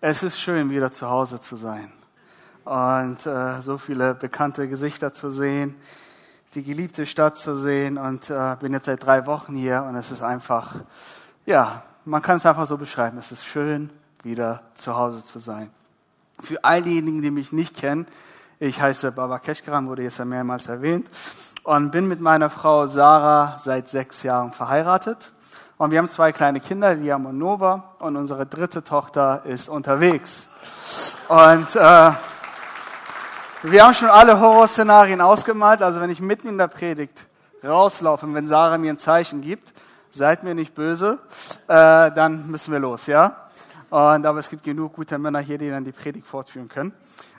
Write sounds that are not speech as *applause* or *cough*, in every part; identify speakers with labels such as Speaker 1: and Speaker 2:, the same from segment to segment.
Speaker 1: Es ist schön, wieder zu Hause zu sein und äh, so viele bekannte Gesichter zu sehen, die geliebte Stadt zu sehen und äh, bin jetzt seit drei Wochen hier und es ist einfach, ja, man kann es einfach so beschreiben. Es ist schön, wieder zu Hause zu sein. Für all diejenigen, die mich nicht kennen, ich heiße Baba Keschkaran, wurde jetzt ja mehrmals erwähnt und bin mit meiner Frau Sarah seit sechs Jahren verheiratet. Und wir haben zwei kleine Kinder, Liam und Nova, und unsere dritte Tochter ist unterwegs. Und äh, wir haben schon alle Horrorszenarien ausgemalt. Also wenn ich mitten in der Predigt rauslaufe und wenn Sarah mir ein Zeichen gibt, seid mir nicht böse, äh, dann müssen wir los, ja. Und aber es gibt genug gute Männer hier, die dann die Predigt fortführen können.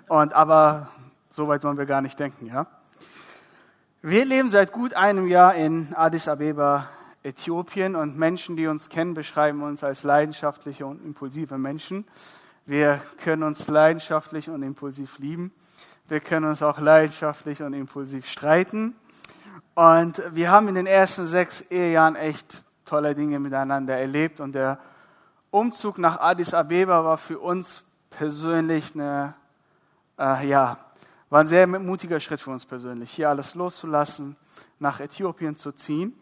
Speaker 1: Und aber so weit wollen wir gar nicht denken, ja. Wir leben seit gut einem Jahr in Addis Abeba, Äthiopien und Menschen, die uns kennen, beschreiben uns als leidenschaftliche und impulsive Menschen. Wir können uns leidenschaftlich und impulsiv lieben. Wir können uns auch leidenschaftlich und impulsiv streiten. Und wir haben in den ersten sechs Ehejahren echt tolle Dinge miteinander erlebt. Und der Umzug nach Addis Abeba war für uns persönlich eine, äh, ja, war ein sehr mutiger Schritt für uns persönlich, hier alles loszulassen, nach Äthiopien zu ziehen.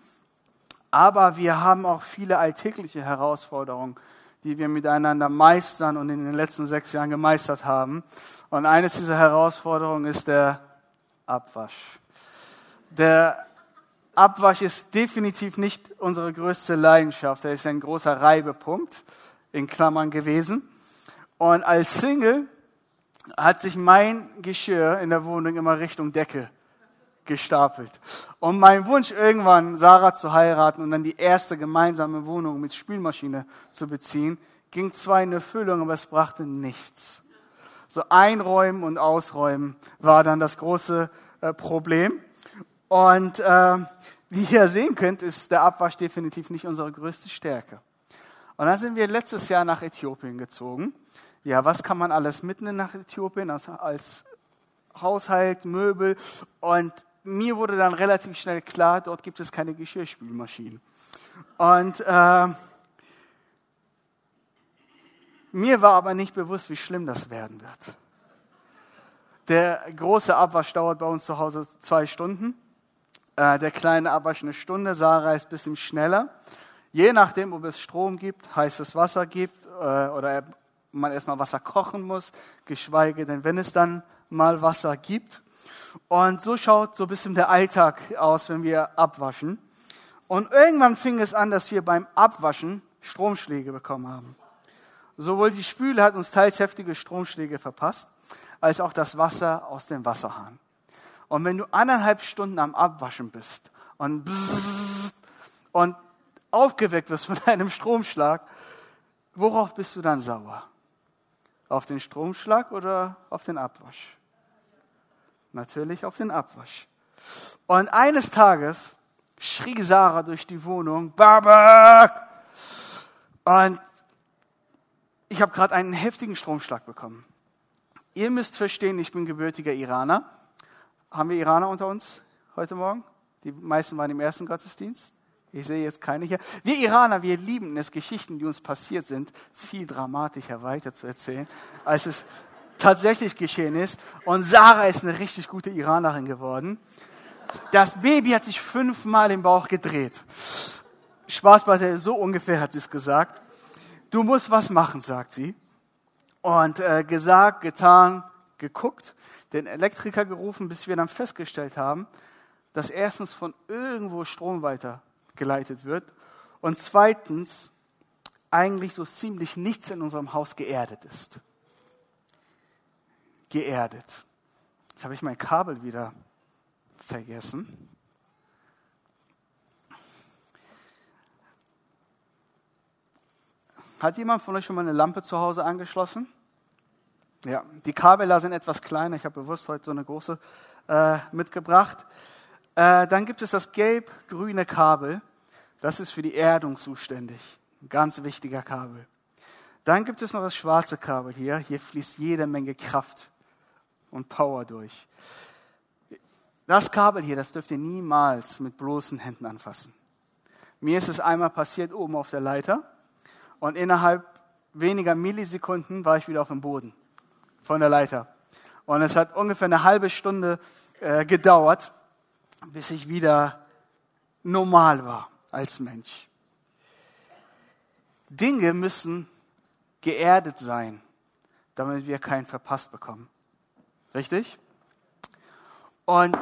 Speaker 1: Aber wir haben auch viele alltägliche Herausforderungen, die wir miteinander meistern und in den letzten sechs Jahren gemeistert haben. Und eines dieser Herausforderungen ist der Abwasch. Der Abwasch ist definitiv nicht unsere größte Leidenschaft. Er ist ein großer Reibepunkt in Klammern gewesen. Und als Single hat sich mein Geschirr in der Wohnung immer Richtung Decke gestapelt. Und mein Wunsch, irgendwann Sarah zu heiraten und dann die erste gemeinsame Wohnung mit Spülmaschine zu beziehen, ging zwar in Erfüllung, aber es brachte nichts. So einräumen und ausräumen war dann das große äh, Problem. Und äh, wie ihr sehen könnt, ist der Abwasch definitiv nicht unsere größte Stärke. Und dann sind wir letztes Jahr nach Äthiopien gezogen. Ja, was kann man alles mitnehmen nach Äthiopien als, als Haushalt, Möbel? Und mir wurde dann relativ schnell klar, dort gibt es keine Geschirrspülmaschinen. Und äh, mir war aber nicht bewusst, wie schlimm das werden wird. Der große Abwasch dauert bei uns zu Hause zwei Stunden. Äh, der kleine Abwasch eine Stunde. Sarah ist ein bisschen schneller. Je nachdem, ob es Strom gibt, heißes Wasser gibt äh, oder man erstmal Wasser kochen muss, geschweige denn, wenn es dann mal Wasser gibt. Und so schaut so ein bisschen der Alltag aus, wenn wir abwaschen. Und irgendwann fing es an, dass wir beim Abwaschen Stromschläge bekommen haben. Sowohl die Spüle hat uns teils heftige Stromschläge verpasst, als auch das Wasser aus dem Wasserhahn. Und wenn du anderthalb Stunden am Abwaschen bist und, und aufgeweckt wirst von *laughs* einem Stromschlag, worauf bist du dann sauer? Auf den Stromschlag oder auf den Abwasch? Natürlich auf den Abwasch. Und eines Tages schrie Sarah durch die Wohnung, Babak! Und ich habe gerade einen heftigen Stromschlag bekommen. Ihr müsst verstehen, ich bin gebürtiger Iraner. Haben wir Iraner unter uns heute Morgen? Die meisten waren im ersten Gottesdienst. Ich sehe jetzt keine hier. Wir Iraner, wir lieben es, Geschichten, die uns passiert sind, viel dramatischer weiter zu erzählen, als es tatsächlich geschehen ist. Und Sarah ist eine richtig gute Iranerin geworden. Das Baby hat sich fünfmal im Bauch gedreht. Spaß beiseite, so ungefähr hat sie es gesagt. Du musst was machen, sagt sie. Und äh, gesagt, getan, geguckt, den Elektriker gerufen, bis wir dann festgestellt haben, dass erstens von irgendwo Strom weitergeleitet wird und zweitens eigentlich so ziemlich nichts in unserem Haus geerdet ist geerdet. Jetzt habe ich mein Kabel wieder vergessen. Hat jemand von euch schon mal eine Lampe zu Hause angeschlossen? Ja, die Kabel da sind etwas kleiner. Ich habe bewusst heute so eine große äh, mitgebracht. Äh, dann gibt es das gelb-grüne Kabel. Das ist für die Erdung zuständig. Ein ganz wichtiger Kabel. Dann gibt es noch das schwarze Kabel hier. Hier fließt jede Menge Kraft und Power durch. Das Kabel hier, das dürft ihr niemals mit bloßen Händen anfassen. Mir ist es einmal passiert oben auf der Leiter und innerhalb weniger Millisekunden war ich wieder auf dem Boden von der Leiter. Und es hat ungefähr eine halbe Stunde äh, gedauert, bis ich wieder normal war als Mensch. Dinge müssen geerdet sein, damit wir keinen verpasst bekommen. Richtig? Und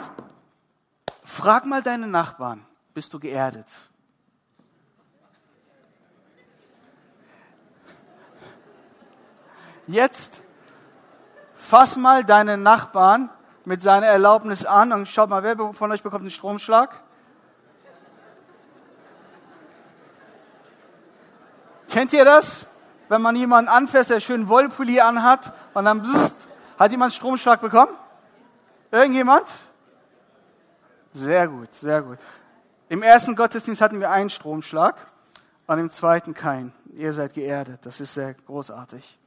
Speaker 1: frag mal deine Nachbarn, bist du geerdet? Jetzt fass mal deinen Nachbarn mit seiner Erlaubnis an und schaut mal, wer von euch bekommt einen Stromschlag? Kennt ihr das? Wenn man jemanden anfasst, der schön Wollpulli anhat und dann bzzzt, hat jemand Stromschlag bekommen? Irgendjemand? Sehr gut, sehr gut. Im ersten Gottesdienst hatten wir einen Stromschlag und im zweiten keinen. Ihr seid geerdet. Das ist sehr großartig.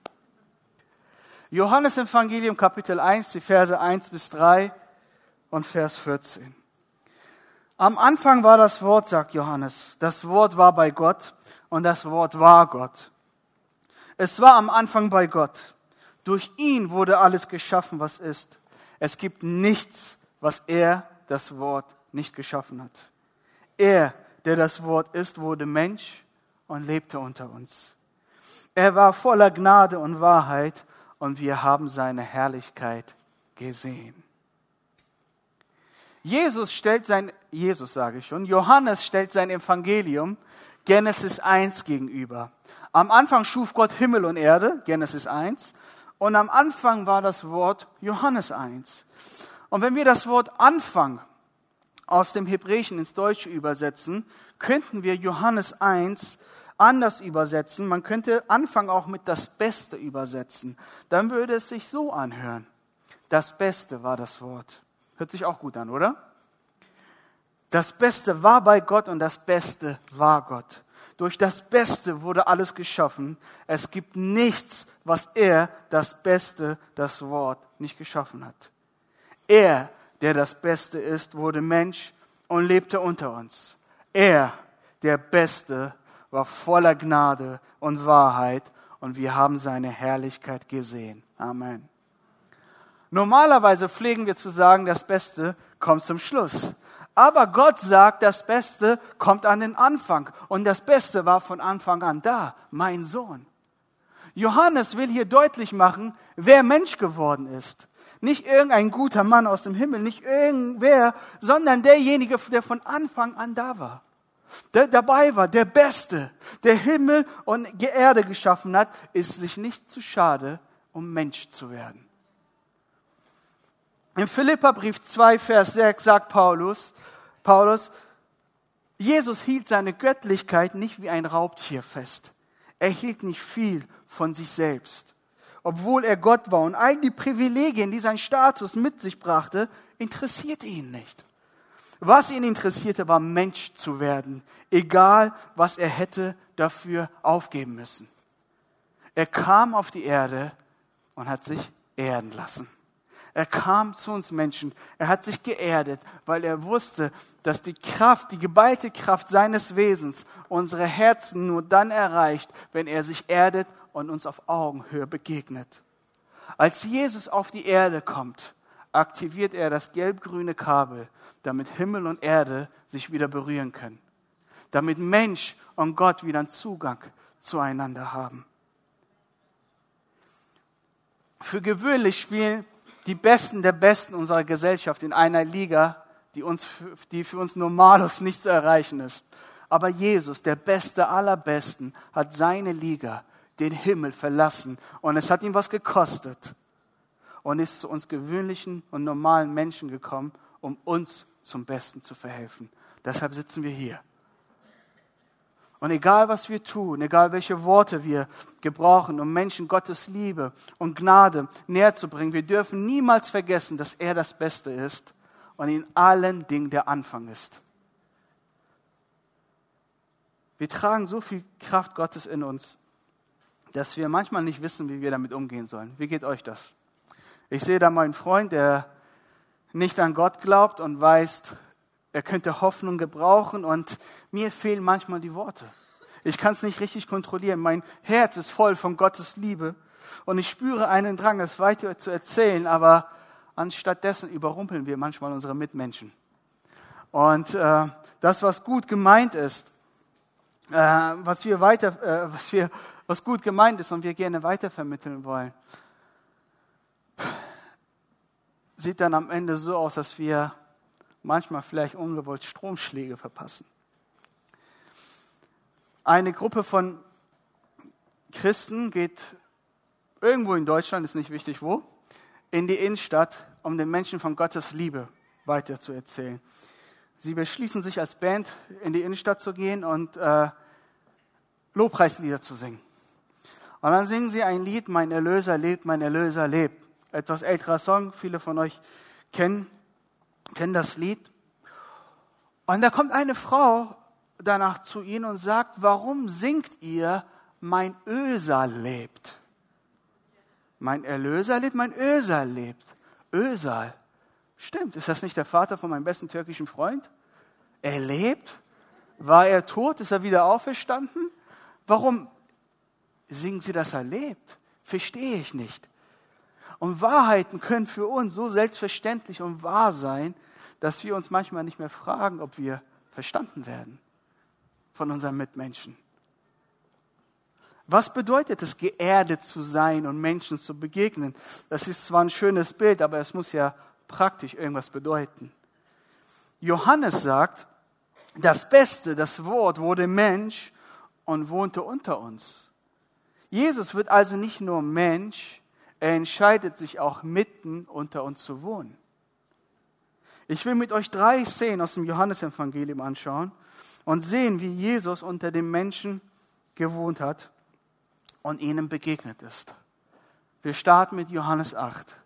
Speaker 1: Johannes Evangelium Kapitel 1, die Verse 1 bis 3 und Vers 14. Am Anfang war das Wort, sagt Johannes. Das Wort war bei Gott und das Wort war Gott. Es war am Anfang bei Gott. Durch ihn wurde alles geschaffen, was ist. Es gibt nichts, was er, das Wort, nicht geschaffen hat. Er, der das Wort ist, wurde Mensch und lebte unter uns. Er war voller Gnade und Wahrheit und wir haben seine Herrlichkeit gesehen. Jesus stellt sein, Jesus sage ich schon, Johannes stellt sein Evangelium Genesis 1 gegenüber. Am Anfang schuf Gott Himmel und Erde, Genesis 1, und am Anfang war das Wort Johannes 1. Und wenn wir das Wort Anfang aus dem Hebräischen ins Deutsche übersetzen, könnten wir Johannes 1 anders übersetzen. Man könnte Anfang auch mit das Beste übersetzen. Dann würde es sich so anhören. Das Beste war das Wort. Hört sich auch gut an, oder? Das Beste war bei Gott und das Beste war Gott. Durch das Beste wurde alles geschaffen. Es gibt nichts, was er, das Beste, das Wort, nicht geschaffen hat. Er, der das Beste ist, wurde Mensch und lebte unter uns. Er, der Beste, war voller Gnade und Wahrheit und wir haben seine Herrlichkeit gesehen. Amen. Normalerweise pflegen wir zu sagen, das Beste kommt zum Schluss. Aber Gott sagt, das Beste kommt an den Anfang. Und das Beste war von Anfang an da, mein Sohn. Johannes will hier deutlich machen, wer Mensch geworden ist. Nicht irgendein guter Mann aus dem Himmel, nicht irgendwer, sondern derjenige, der von Anfang an da war der dabei war, der Beste, der Himmel und Erde geschaffen hat, ist sich nicht zu schade, um Mensch zu werden. Im Philipperbrief 2, Vers 6 sagt Paulus, Paulus, Jesus hielt seine Göttlichkeit nicht wie ein Raubtier fest. Er hielt nicht viel von sich selbst. Obwohl er Gott war und all die Privilegien, die sein Status mit sich brachte, interessierte ihn nicht. Was ihn interessierte, war Mensch zu werden, egal was er hätte dafür aufgeben müssen. Er kam auf die Erde und hat sich erden lassen. Er kam zu uns Menschen, er hat sich geerdet, weil er wusste, dass die Kraft, die geballte Kraft seines Wesens unsere Herzen nur dann erreicht, wenn er sich erdet und uns auf Augenhöhe begegnet. Als Jesus auf die Erde kommt, aktiviert er das gelb-grüne Kabel, damit Himmel und Erde sich wieder berühren können. Damit Mensch und Gott wieder einen Zugang zueinander haben. Für gewöhnlich spielen die Besten der Besten unserer Gesellschaft in einer Liga, die, uns, die für uns Normalos nicht zu erreichen ist. Aber Jesus, der Beste aller Besten, hat seine Liga, den Himmel verlassen und es hat ihm was gekostet und ist zu uns gewöhnlichen und normalen Menschen gekommen, um uns zum Besten zu verhelfen. Deshalb sitzen wir hier. Und egal was wir tun, egal welche Worte wir gebrauchen, um Menschen Gottes Liebe und Gnade näher zu bringen, wir dürfen niemals vergessen, dass er das Beste ist und in allen Dingen der Anfang ist. Wir tragen so viel Kraft Gottes in uns, dass wir manchmal nicht wissen, wie wir damit umgehen sollen. Wie geht euch das? Ich sehe da meinen Freund, der nicht an Gott glaubt und weiß, er könnte Hoffnung gebrauchen und mir fehlen manchmal die Worte. Ich kann es nicht richtig kontrollieren. Mein Herz ist voll von Gottes Liebe und ich spüre einen Drang, es weiter zu erzählen, aber anstattdessen überrumpeln wir manchmal unsere Mitmenschen. Und äh, das, was gut gemeint ist, äh, was wir weiter, äh, was wir, was gut gemeint ist und wir gerne weitervermitteln wollen, sieht dann am Ende so aus, dass wir manchmal vielleicht ungewollt Stromschläge verpassen. Eine Gruppe von Christen geht irgendwo in Deutschland, ist nicht wichtig wo, in die Innenstadt, um den Menschen von Gottes Liebe weiterzuerzählen. Sie beschließen sich als Band in die Innenstadt zu gehen und äh, Lobpreislieder zu singen. Und dann singen sie ein Lied, Mein Erlöser lebt, mein Erlöser lebt. Etwas älterer Song, viele von euch kennen, kennen das Lied. Und da kommt eine Frau danach zu ihnen und sagt, warum singt ihr, mein Öser lebt? Mein Erlöser lebt, mein Öser lebt. Ösal. Stimmt, ist das nicht der Vater von meinem besten türkischen Freund? Er lebt? War er tot? Ist er wieder auferstanden? Warum singen sie, dass er lebt? Verstehe ich nicht. Und Wahrheiten können für uns so selbstverständlich und wahr sein, dass wir uns manchmal nicht mehr fragen, ob wir verstanden werden von unseren Mitmenschen. Was bedeutet es, geerdet zu sein und Menschen zu begegnen? Das ist zwar ein schönes Bild, aber es muss ja praktisch irgendwas bedeuten. Johannes sagt, das Beste, das Wort wurde Mensch und wohnte unter uns. Jesus wird also nicht nur Mensch, er entscheidet sich auch mitten unter uns zu wohnen. Ich will mit euch drei Szenen aus dem Johannesevangelium anschauen und sehen, wie Jesus unter den Menschen gewohnt hat und ihnen begegnet ist. Wir starten mit Johannes 8.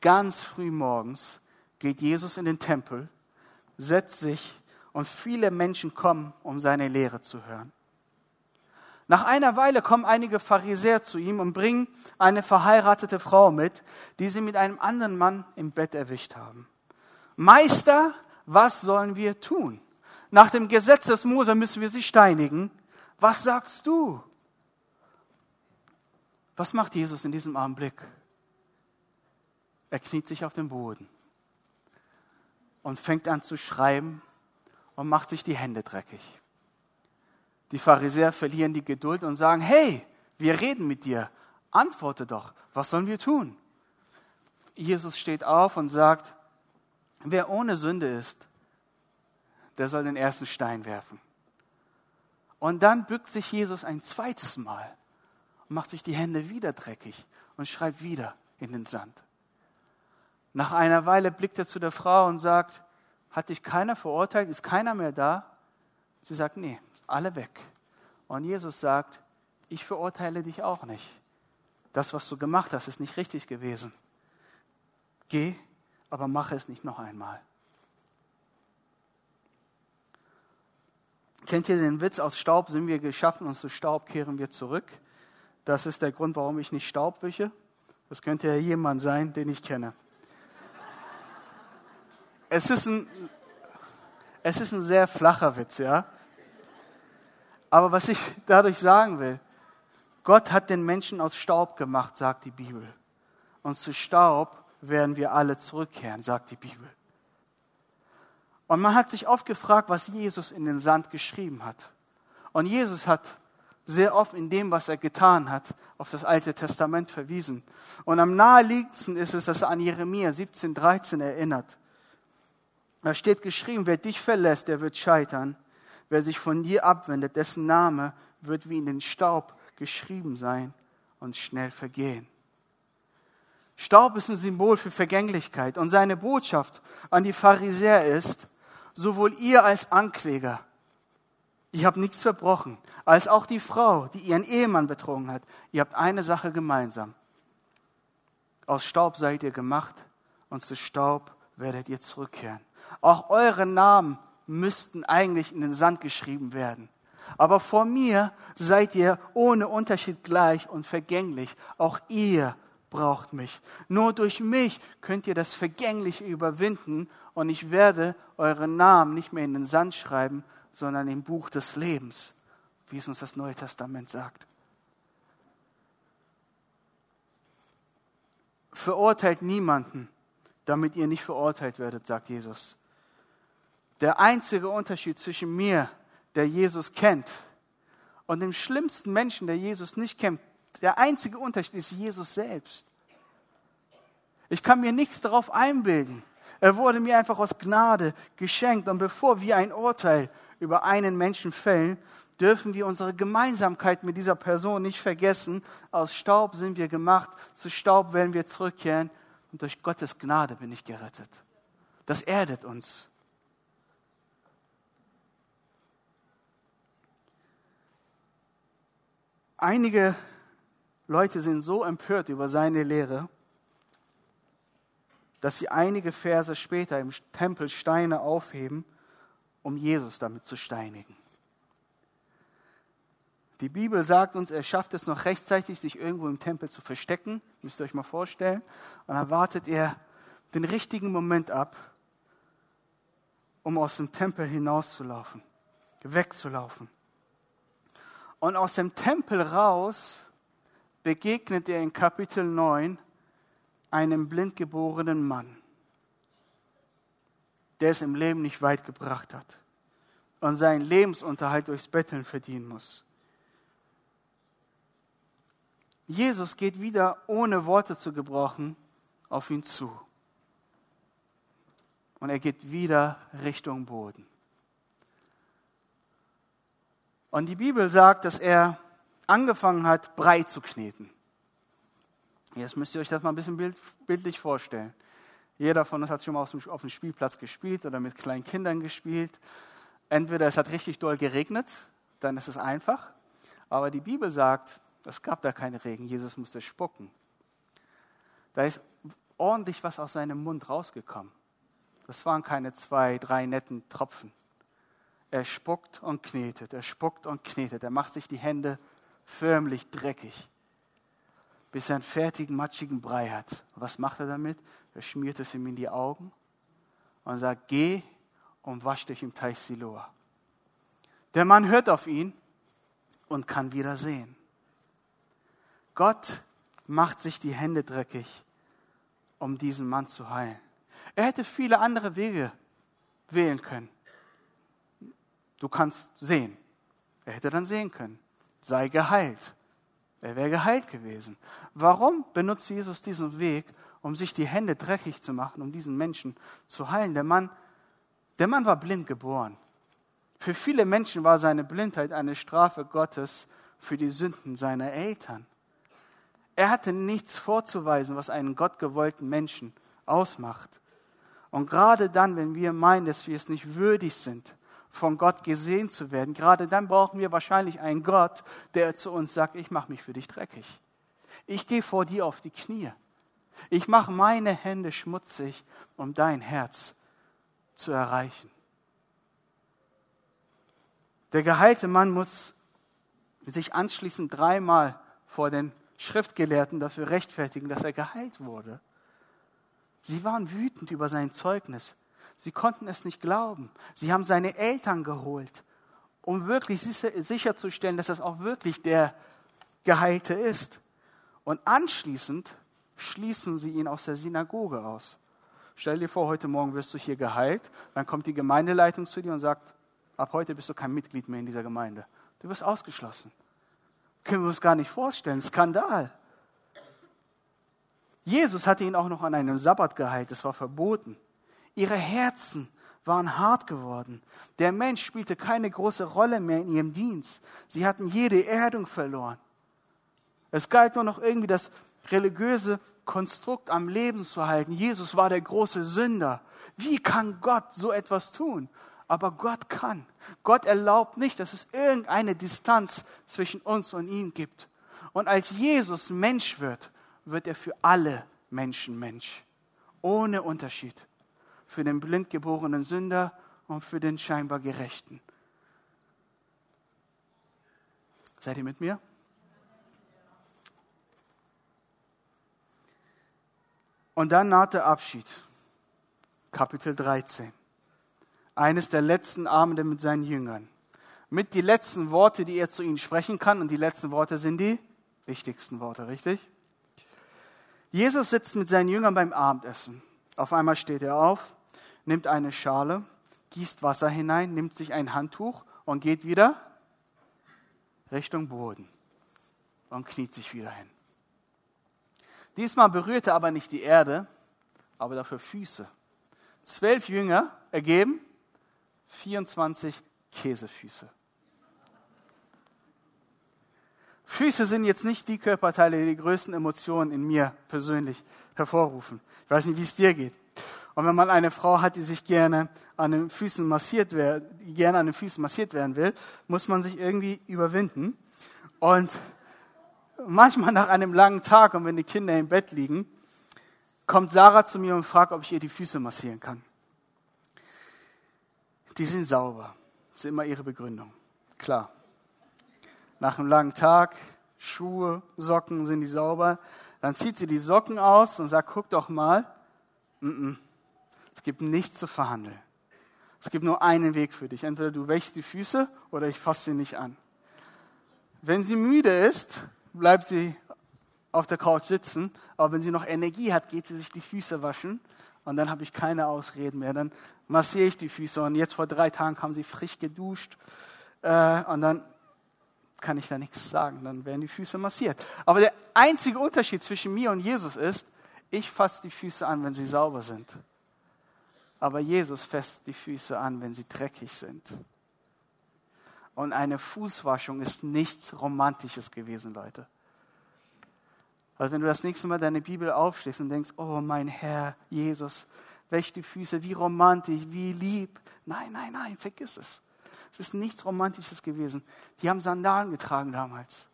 Speaker 1: Ganz früh morgens geht Jesus in den Tempel, setzt sich und viele Menschen kommen, um seine Lehre zu hören. Nach einer Weile kommen einige Pharisäer zu ihm und bringen eine verheiratete Frau mit, die sie mit einem anderen Mann im Bett erwischt haben. Meister, was sollen wir tun? Nach dem Gesetz des Mose müssen wir sie steinigen. Was sagst du? Was macht Jesus in diesem Augenblick? Er kniet sich auf den Boden und fängt an zu schreiben und macht sich die Hände dreckig. Die Pharisäer verlieren die Geduld und sagen, hey, wir reden mit dir, antworte doch, was sollen wir tun? Jesus steht auf und sagt, wer ohne Sünde ist, der soll den ersten Stein werfen. Und dann bückt sich Jesus ein zweites Mal und macht sich die Hände wieder dreckig und schreibt wieder in den Sand. Nach einer Weile blickt er zu der Frau und sagt, hat dich keiner verurteilt, ist keiner mehr da? Sie sagt, nee, alle weg. Und Jesus sagt, ich verurteile dich auch nicht. Das, was du gemacht hast, ist nicht richtig gewesen. Geh, aber mache es nicht noch einmal. Kennt ihr den Witz, aus Staub sind wir geschaffen und zu Staub kehren wir zurück? Das ist der Grund, warum ich nicht Staub wische. Das könnte ja jemand sein, den ich kenne. Es ist ein, es ist ein sehr flacher Witz, ja. Aber was ich dadurch sagen will, Gott hat den Menschen aus Staub gemacht, sagt die Bibel. Und zu Staub werden wir alle zurückkehren, sagt die Bibel. Und man hat sich oft gefragt, was Jesus in den Sand geschrieben hat. Und Jesus hat sehr oft in dem, was er getan hat, auf das Alte Testament verwiesen. Und am naheliegendsten ist es, dass er an Jeremia 17,13 erinnert. Da steht geschrieben, wer dich verlässt, der wird scheitern. Wer sich von dir abwendet, dessen Name wird wie in den Staub geschrieben sein und schnell vergehen. Staub ist ein Symbol für Vergänglichkeit und seine Botschaft an die Pharisäer ist, sowohl ihr als Ankläger, ihr habt nichts verbrochen, als auch die Frau, die ihren Ehemann betrogen hat, ihr habt eine Sache gemeinsam. Aus Staub seid ihr gemacht und zu Staub werdet ihr zurückkehren. Auch eure Namen müssten eigentlich in den Sand geschrieben werden. Aber vor mir seid ihr ohne Unterschied gleich und vergänglich. Auch ihr braucht mich. Nur durch mich könnt ihr das Vergängliche überwinden und ich werde eure Namen nicht mehr in den Sand schreiben, sondern im Buch des Lebens. wie es uns das Neue Testament sagt. Verurteilt niemanden, damit ihr nicht verurteilt werdet, sagt Jesus. Der einzige Unterschied zwischen mir, der Jesus kennt, und dem schlimmsten Menschen, der Jesus nicht kennt, der einzige Unterschied ist Jesus selbst. Ich kann mir nichts darauf einbilden. Er wurde mir einfach aus Gnade geschenkt. Und bevor wir ein Urteil über einen Menschen fällen, dürfen wir unsere Gemeinsamkeit mit dieser Person nicht vergessen. Aus Staub sind wir gemacht, zu Staub werden wir zurückkehren. Und durch Gottes Gnade bin ich gerettet. Das erdet uns. Einige Leute sind so empört über seine Lehre, dass sie einige Verse später im Tempel Steine aufheben, um Jesus damit zu steinigen. Die Bibel sagt uns, er schafft es noch rechtzeitig, sich irgendwo im Tempel zu verstecken. Müsst ihr euch mal vorstellen. Und dann wartet er den richtigen Moment ab, um aus dem Tempel hinauszulaufen, wegzulaufen. Und aus dem Tempel raus begegnet er in Kapitel 9 einem blindgeborenen Mann, der es im Leben nicht weit gebracht hat und seinen Lebensunterhalt durchs Betteln verdienen muss. Jesus geht wieder, ohne Worte zu gebrauchen, auf ihn zu. Und er geht wieder Richtung Boden. Und die Bibel sagt, dass er angefangen hat, Brei zu kneten. Jetzt müsst ihr euch das mal ein bisschen bildlich vorstellen. Jeder von uns hat schon mal auf dem Spielplatz gespielt oder mit kleinen Kindern gespielt. Entweder es hat richtig doll geregnet, dann ist es einfach. Aber die Bibel sagt, es gab da keinen Regen, Jesus musste spucken. Da ist ordentlich was aus seinem Mund rausgekommen. Das waren keine zwei, drei netten Tropfen. Er spuckt und knetet, er spuckt und knetet, er macht sich die Hände förmlich dreckig bis er einen fertigen, matschigen Brei hat. was macht er damit? Er schmiert es ihm in die Augen und sagt, geh und wasch dich im Teich Siloa. Der Mann hört auf ihn und kann wieder sehen. Gott macht sich die Hände dreckig, um diesen Mann zu heilen. Er hätte viele andere Wege wählen können. Du kannst sehen. Er hätte dann sehen können. Sei geheilt. Er wäre geheilt gewesen. Warum benutzt Jesus diesen Weg, um sich die Hände dreckig zu machen, um diesen Menschen zu heilen? Der Mann, der Mann war blind geboren. Für viele Menschen war seine Blindheit eine Strafe Gottes für die Sünden seiner Eltern. Er hatte nichts vorzuweisen, was einen gottgewollten Menschen ausmacht. Und gerade dann, wenn wir meinen, dass wir es nicht würdig sind, von Gott gesehen zu werden. Gerade dann brauchen wir wahrscheinlich einen Gott, der zu uns sagt, ich mache mich für dich dreckig. Ich gehe vor dir auf die Knie. Ich mache meine Hände schmutzig, um dein Herz zu erreichen. Der geheilte Mann muss sich anschließend dreimal vor den Schriftgelehrten dafür rechtfertigen, dass er geheilt wurde. Sie waren wütend über sein Zeugnis. Sie konnten es nicht glauben. Sie haben seine Eltern geholt, um wirklich sicherzustellen, dass das auch wirklich der Geheilte ist. Und anschließend schließen sie ihn aus der Synagoge aus. Stell dir vor, heute Morgen wirst du hier geheilt, dann kommt die Gemeindeleitung zu dir und sagt, ab heute bist du kein Mitglied mehr in dieser Gemeinde. Du wirst ausgeschlossen. Können wir uns gar nicht vorstellen. Skandal. Jesus hatte ihn auch noch an einem Sabbat geheilt, das war verboten. Ihre Herzen waren hart geworden. Der Mensch spielte keine große Rolle mehr in ihrem Dienst. Sie hatten jede Erdung verloren. Es galt nur noch irgendwie das religiöse Konstrukt am Leben zu halten. Jesus war der große Sünder. Wie kann Gott so etwas tun? Aber Gott kann. Gott erlaubt nicht, dass es irgendeine Distanz zwischen uns und ihm gibt. Und als Jesus Mensch wird, wird er für alle Menschen Mensch. Ohne Unterschied für den blind geborenen Sünder und für den scheinbar Gerechten. Seid ihr mit mir? Und dann nahte Abschied. Kapitel 13. Eines der letzten Abende mit seinen Jüngern. mit die letzten Worte, die er zu ihnen sprechen kann. Und die letzten Worte sind die wichtigsten Worte, richtig? Jesus sitzt mit seinen Jüngern beim Abendessen. Auf einmal steht er auf, nimmt eine Schale, gießt Wasser hinein, nimmt sich ein Handtuch und geht wieder Richtung Boden und kniet sich wieder hin. Diesmal berührt er aber nicht die Erde, aber dafür Füße. Zwölf Jünger ergeben 24 Käsefüße. Füße sind jetzt nicht die Körperteile, die die größten Emotionen in mir persönlich hervorrufen. Ich weiß nicht, wie es dir geht. Und wenn man eine Frau hat, die sich gerne an den Füßen massiert werden, gerne an den Füßen massiert werden will, muss man sich irgendwie überwinden. Und manchmal nach einem langen Tag und wenn die Kinder im Bett liegen, kommt Sarah zu mir und fragt, ob ich ihr die Füße massieren kann. Die sind sauber. Das ist immer ihre Begründung. Klar. Nach einem langen Tag, Schuhe, Socken sind die sauber. Dann zieht sie die Socken aus und sagt, guck doch mal, es gibt nichts zu verhandeln. Es gibt nur einen Weg für dich. Entweder du wächst die Füße oder ich fasse sie nicht an. Wenn sie müde ist, bleibt sie auf der Couch sitzen, aber wenn sie noch Energie hat, geht sie sich die Füße waschen und dann habe ich keine Ausreden mehr. Dann massiere ich die Füße und jetzt vor drei Tagen haben sie frisch geduscht äh, und dann kann ich da nichts sagen, dann werden die Füße massiert. Aber der einzige Unterschied zwischen mir und Jesus ist, ich fasse die Füße an, wenn sie sauber sind. Aber Jesus fasst die Füße an, wenn sie dreckig sind. Und eine Fußwaschung ist nichts Romantisches gewesen, Leute. Also wenn du das nächste Mal deine Bibel aufschlägst und denkst, oh mein Herr Jesus, wäsch die Füße, wie romantisch, wie lieb. Nein, nein, nein, vergiss es. Es ist nichts Romantisches gewesen. Die haben Sandalen getragen damals.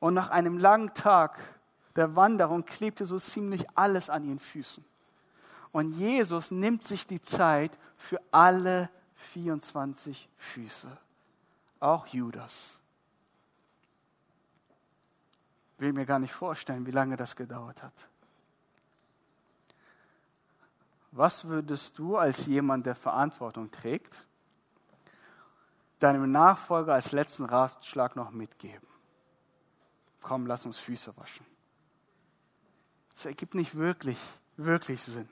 Speaker 1: Und nach einem langen Tag der Wanderung klebte so ziemlich alles an ihren Füßen. Und Jesus nimmt sich die Zeit für alle 24 Füße. Auch Judas. Ich will mir gar nicht vorstellen, wie lange das gedauert hat. Was würdest du als jemand, der Verantwortung trägt, deinem Nachfolger als letzten Ratschlag noch mitgeben? Komm, lass uns Füße waschen. Das ergibt nicht wirklich, wirklich Sinn.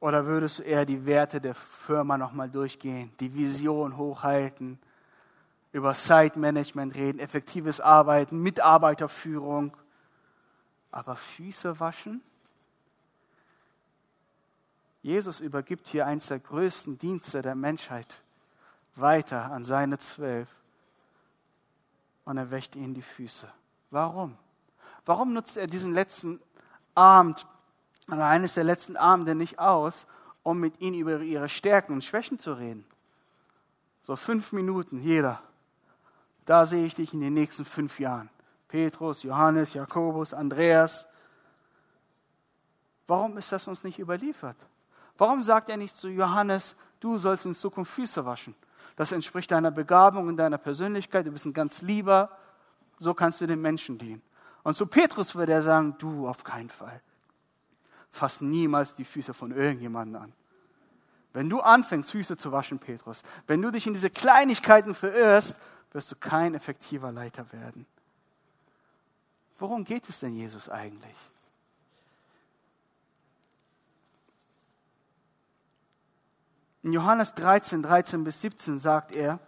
Speaker 1: Oder würdest du eher die Werte der Firma nochmal durchgehen, die Vision hochhalten, über Site-Management reden, effektives Arbeiten, Mitarbeiterführung, aber Füße waschen? Jesus übergibt hier eins der größten Dienste der Menschheit weiter an seine Zwölf und er wäscht ihnen die Füße. Warum? Warum nutzt er diesen letzten Abend oder eines der letzten Abende nicht aus, um mit ihnen über ihre Stärken und Schwächen zu reden? So fünf Minuten, jeder. Da sehe ich dich in den nächsten fünf Jahren. Petrus, Johannes, Jakobus, Andreas. Warum ist das uns nicht überliefert? Warum sagt er nicht zu Johannes, du sollst in Zukunft Füße waschen? Das entspricht deiner Begabung und deiner Persönlichkeit. Du bist ein ganz lieber. So kannst du den Menschen dienen. Und zu Petrus würde er sagen, du auf keinen Fall. Fass niemals die Füße von irgendjemandem an. Wenn du anfängst, Füße zu waschen, Petrus, wenn du dich in diese Kleinigkeiten verirrst, wirst du kein effektiver Leiter werden. Worum geht es denn Jesus eigentlich? In Johannes 13, 13 bis 17 sagt er,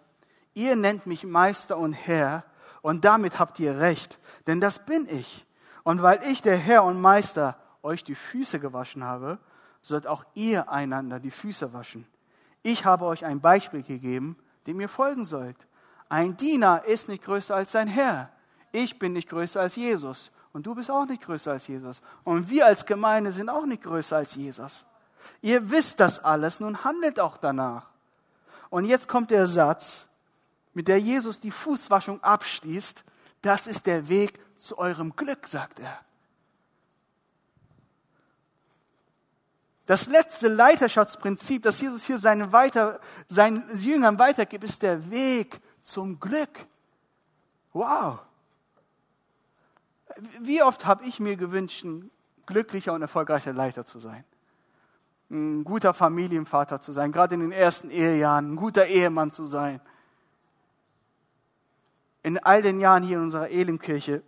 Speaker 1: ihr nennt mich Meister und Herr, und damit habt ihr recht, denn das bin ich. Und weil ich, der Herr und Meister, euch die Füße gewaschen habe, sollt auch ihr einander die Füße waschen. Ich habe euch ein Beispiel gegeben, dem ihr folgen sollt. Ein Diener ist nicht größer als sein Herr. Ich bin nicht größer als Jesus. Und du bist auch nicht größer als Jesus. Und wir als Gemeinde sind auch nicht größer als Jesus. Ihr wisst das alles, nun handelt auch danach. Und jetzt kommt der Satz, mit der Jesus die Fußwaschung abschließt, das ist der Weg zu eurem Glück, sagt er. Das letzte Leiterschaftsprinzip, das Jesus hier seinen, weiter, seinen Jüngern weitergibt, ist der Weg zum Glück. Wow. Wie oft habe ich mir gewünscht, ein glücklicher und erfolgreicher Leiter zu sein? ein guter Familienvater zu sein, gerade in den ersten Ehejahren, ein guter Ehemann zu sein. In all den Jahren hier in unserer Elimkirche,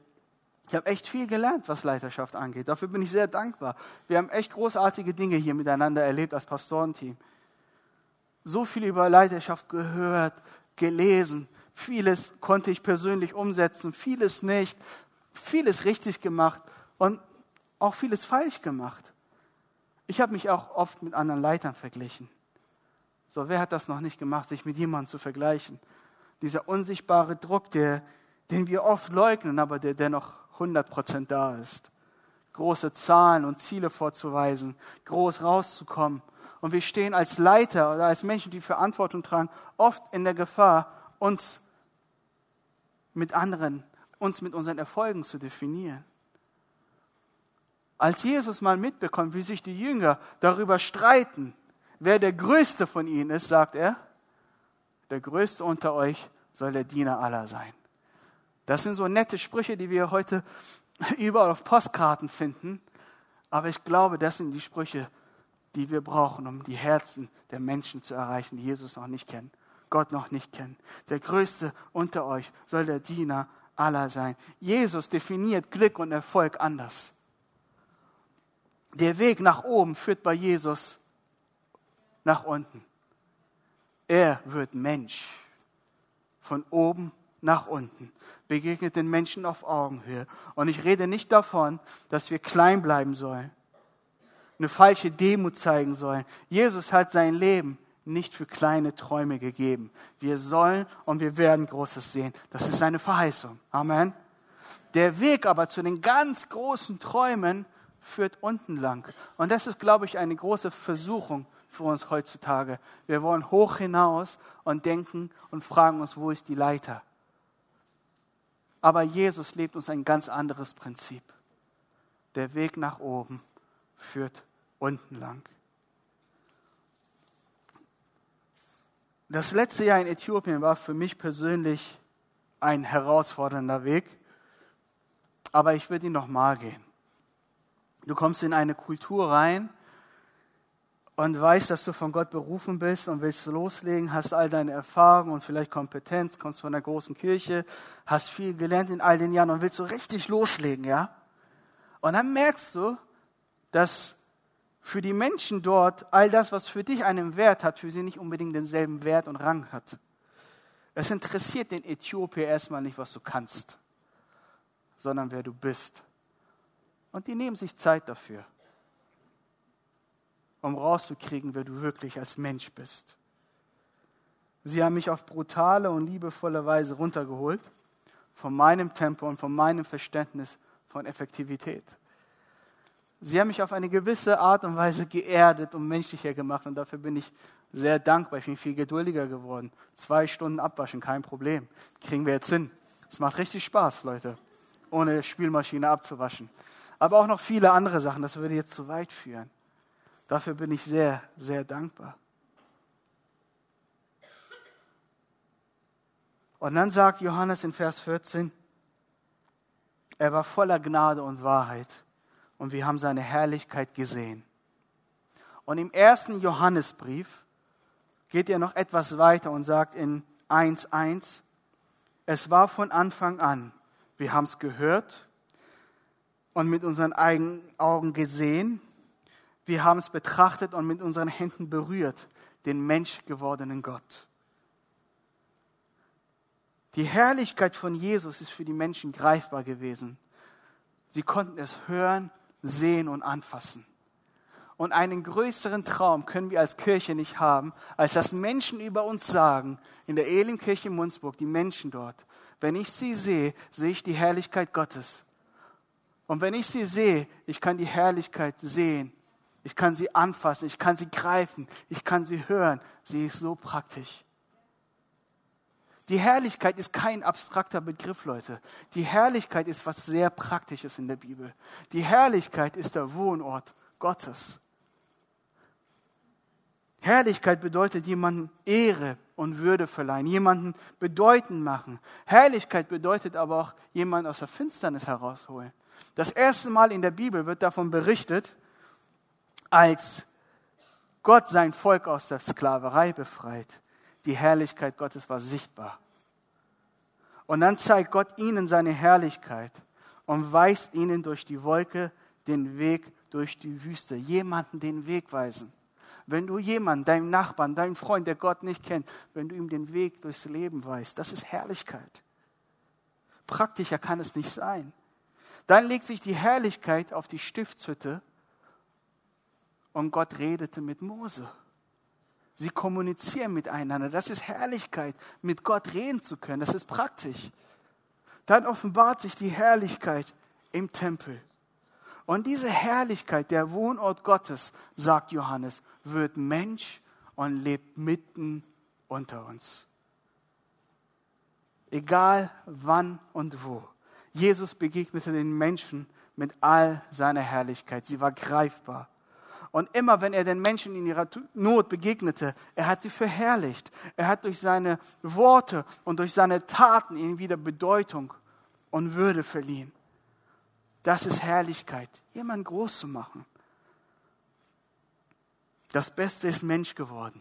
Speaker 1: ich habe echt viel gelernt, was Leiterschaft angeht. Dafür bin ich sehr dankbar. Wir haben echt großartige Dinge hier miteinander erlebt als Pastorenteam. So viel über Leiterschaft gehört, gelesen. Vieles konnte ich persönlich umsetzen, vieles nicht, vieles richtig gemacht und auch vieles falsch gemacht. Ich habe mich auch oft mit anderen Leitern verglichen. So, wer hat das noch nicht gemacht, sich mit jemandem zu vergleichen? Dieser unsichtbare Druck, der, den wir oft leugnen, aber der dennoch 100% da ist. Große Zahlen und Ziele vorzuweisen, groß rauszukommen. Und wir stehen als Leiter oder als Menschen, die Verantwortung tragen, oft in der Gefahr, uns mit anderen, uns mit unseren Erfolgen zu definieren. Als Jesus mal mitbekommt, wie sich die Jünger darüber streiten, wer der Größte von ihnen ist, sagt er, der Größte unter euch soll der Diener aller sein. Das sind so nette Sprüche, die wir heute *laughs* überall auf Postkarten finden. Aber ich glaube, das sind die Sprüche, die wir brauchen, um die Herzen der Menschen zu erreichen, die Jesus noch nicht kennen, Gott noch nicht kennen. Der Größte unter euch soll der Diener aller sein. Jesus definiert Glück und Erfolg anders. Der Weg nach oben führt bei Jesus nach unten. Er wird Mensch. Von oben nach unten. Begegnet den Menschen auf Augenhöhe. Und ich rede nicht davon, dass wir klein bleiben sollen. Eine falsche Demut zeigen sollen. Jesus hat sein Leben nicht für kleine Träume gegeben. Wir sollen und wir werden Großes sehen. Das ist seine Verheißung. Amen. Der Weg aber zu den ganz großen Träumen führt unten lang. Und das ist, glaube ich, eine große Versuchung für uns heutzutage. Wir wollen hoch hinaus und denken und fragen uns, wo ist die Leiter? Aber Jesus lebt uns ein ganz anderes Prinzip. Der Weg nach oben führt unten lang. Das letzte Jahr in Äthiopien war für mich persönlich ein herausfordernder Weg, aber ich würde ihn nochmal gehen. Du kommst in eine Kultur rein und weißt, dass du von Gott berufen bist und willst loslegen, hast all deine Erfahrungen und vielleicht Kompetenz, kommst von einer großen Kirche, hast viel gelernt in all den Jahren und willst so richtig loslegen, ja? Und dann merkst du, dass für die Menschen dort all das, was für dich einen Wert hat, für sie nicht unbedingt denselben Wert und Rang hat. Es interessiert den Äthiopier erstmal nicht, was du kannst, sondern wer du bist. Und die nehmen sich Zeit dafür, um rauszukriegen, wer du wirklich als Mensch bist. Sie haben mich auf brutale und liebevolle Weise runtergeholt von meinem Tempo und von meinem Verständnis von Effektivität. Sie haben mich auf eine gewisse Art und Weise geerdet und menschlicher gemacht und dafür bin ich sehr dankbar. Ich bin viel geduldiger geworden. Zwei Stunden abwaschen, kein Problem. Kriegen wir jetzt hin. Es macht richtig Spaß, Leute, ohne Spielmaschine abzuwaschen aber auch noch viele andere Sachen. Das würde jetzt zu weit führen. Dafür bin ich sehr, sehr dankbar. Und dann sagt Johannes in Vers 14, er war voller Gnade und Wahrheit und wir haben seine Herrlichkeit gesehen. Und im ersten Johannesbrief geht er noch etwas weiter und sagt in 1.1, es war von Anfang an, wir haben es gehört, und mit unseren eigenen Augen gesehen. Wir haben es betrachtet und mit unseren Händen berührt, den menschgewordenen Gott. Die Herrlichkeit von Jesus ist für die Menschen greifbar gewesen. Sie konnten es hören, sehen und anfassen. Und einen größeren Traum können wir als Kirche nicht haben, als dass Menschen über uns sagen, in der Elimkirche Munzburg, die Menschen dort, wenn ich sie sehe, sehe ich die Herrlichkeit Gottes. Und wenn ich sie sehe, ich kann die Herrlichkeit sehen. Ich kann sie anfassen, ich kann sie greifen, ich kann sie hören. Sie ist so praktisch. Die Herrlichkeit ist kein abstrakter Begriff, Leute. Die Herrlichkeit ist was sehr Praktisches in der Bibel. Die Herrlichkeit ist der Wohnort Gottes. Herrlichkeit bedeutet jemandem Ehre und Würde verleihen, jemanden bedeutend machen. Herrlichkeit bedeutet aber auch jemanden aus der Finsternis herausholen. Das erste Mal in der Bibel wird davon berichtet, als Gott sein Volk aus der Sklaverei befreit. Die Herrlichkeit Gottes war sichtbar. Und dann zeigt Gott ihnen seine Herrlichkeit und weist ihnen durch die Wolke den Weg durch die Wüste. Jemanden den Weg weisen. Wenn du jemanden, deinem Nachbarn, deinem Freund, der Gott nicht kennt, wenn du ihm den Weg durchs Leben weißt, das ist Herrlichkeit. Praktischer kann es nicht sein. Dann legt sich die Herrlichkeit auf die Stiftshütte und Gott redete mit Mose. Sie kommunizieren miteinander. Das ist Herrlichkeit, mit Gott reden zu können. Das ist praktisch. Dann offenbart sich die Herrlichkeit im Tempel. Und diese Herrlichkeit, der Wohnort Gottes, sagt Johannes, wird Mensch und lebt mitten unter uns. Egal wann und wo. Jesus begegnete den Menschen mit all seiner Herrlichkeit. Sie war greifbar. Und immer wenn er den Menschen in ihrer Not begegnete, er hat sie verherrlicht. Er hat durch seine Worte und durch seine Taten ihnen wieder Bedeutung und Würde verliehen. Das ist Herrlichkeit, jemanden groß zu machen. Das Beste ist Mensch geworden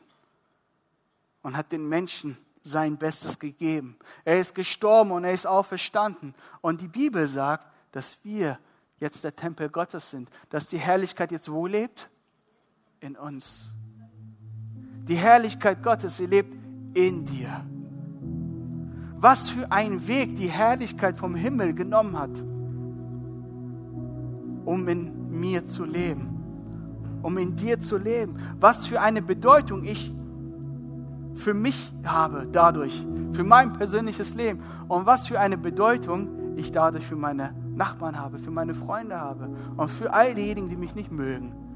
Speaker 1: und hat den Menschen sein Bestes gegeben. Er ist gestorben und er ist auferstanden. Und die Bibel sagt, dass wir jetzt der Tempel Gottes sind, dass die Herrlichkeit jetzt wo lebt? In uns. Die Herrlichkeit Gottes, sie lebt in dir. Was für ein Weg die Herrlichkeit vom Himmel genommen hat, um in mir zu leben, um in dir zu leben. Was für eine Bedeutung ich für mich habe dadurch, für mein persönliches Leben und was für eine Bedeutung ich dadurch für meine Nachbarn habe, für meine Freunde habe und für all diejenigen, die mich nicht mögen.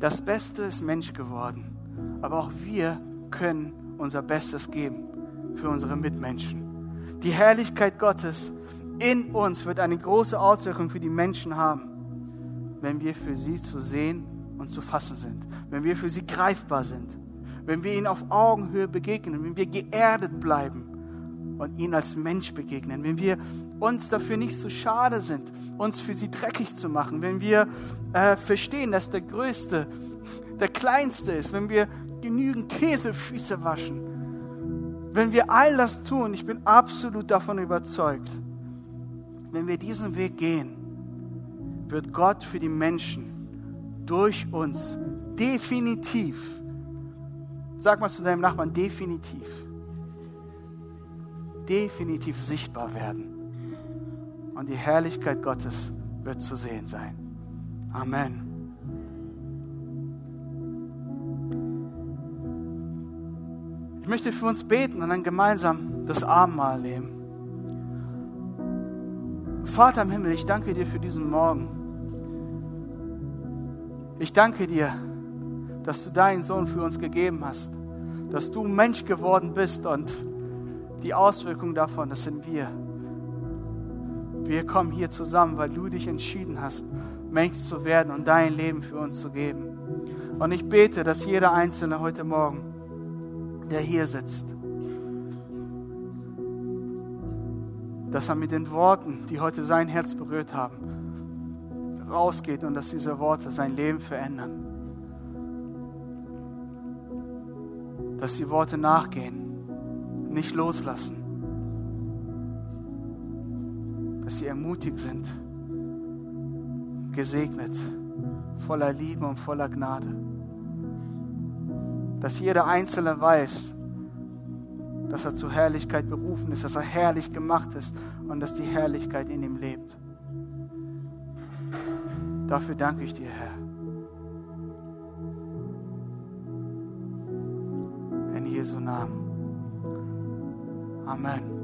Speaker 1: Das Beste ist Mensch geworden, aber auch wir können unser Bestes geben für unsere Mitmenschen. Die Herrlichkeit Gottes in uns wird eine große Auswirkung für die Menschen haben, wenn wir für sie zu sehen und zu fassen sind, wenn wir für sie greifbar sind, wenn wir ihnen auf Augenhöhe begegnen, wenn wir geerdet bleiben und ihnen als Mensch begegnen, wenn wir uns dafür nicht so schade sind, uns für sie dreckig zu machen, wenn wir äh, verstehen, dass der Größte der Kleinste ist, wenn wir genügend Käsefüße waschen, wenn wir all das tun, ich bin absolut davon überzeugt, wenn wir diesen Weg gehen, wird Gott für die Menschen durch uns definitiv, sag mal zu deinem Nachbarn, definitiv, definitiv sichtbar werden. Und die Herrlichkeit Gottes wird zu sehen sein. Amen. Ich möchte für uns beten und dann gemeinsam das Abendmahl nehmen. Vater im Himmel, ich danke dir für diesen Morgen. Ich danke dir, dass du deinen Sohn für uns gegeben hast, dass du Mensch geworden bist und die Auswirkung davon, das sind wir. Wir kommen hier zusammen, weil du dich entschieden hast, Mensch zu werden und dein Leben für uns zu geben. Und ich bete, dass jeder Einzelne heute Morgen, der hier sitzt, dass er mit den Worten, die heute sein Herz berührt haben, rausgeht und dass diese Worte sein Leben verändern. Dass die Worte nachgehen, nicht loslassen. Dass sie ermutigt sind, gesegnet, voller Liebe und voller Gnade. Dass jeder Einzelne weiß, dass er zur Herrlichkeit berufen ist, dass er herrlich gemacht ist und dass die Herrlichkeit in ihm lebt. Dafür danke ich dir, Herr. In Jesu Namen. Amen.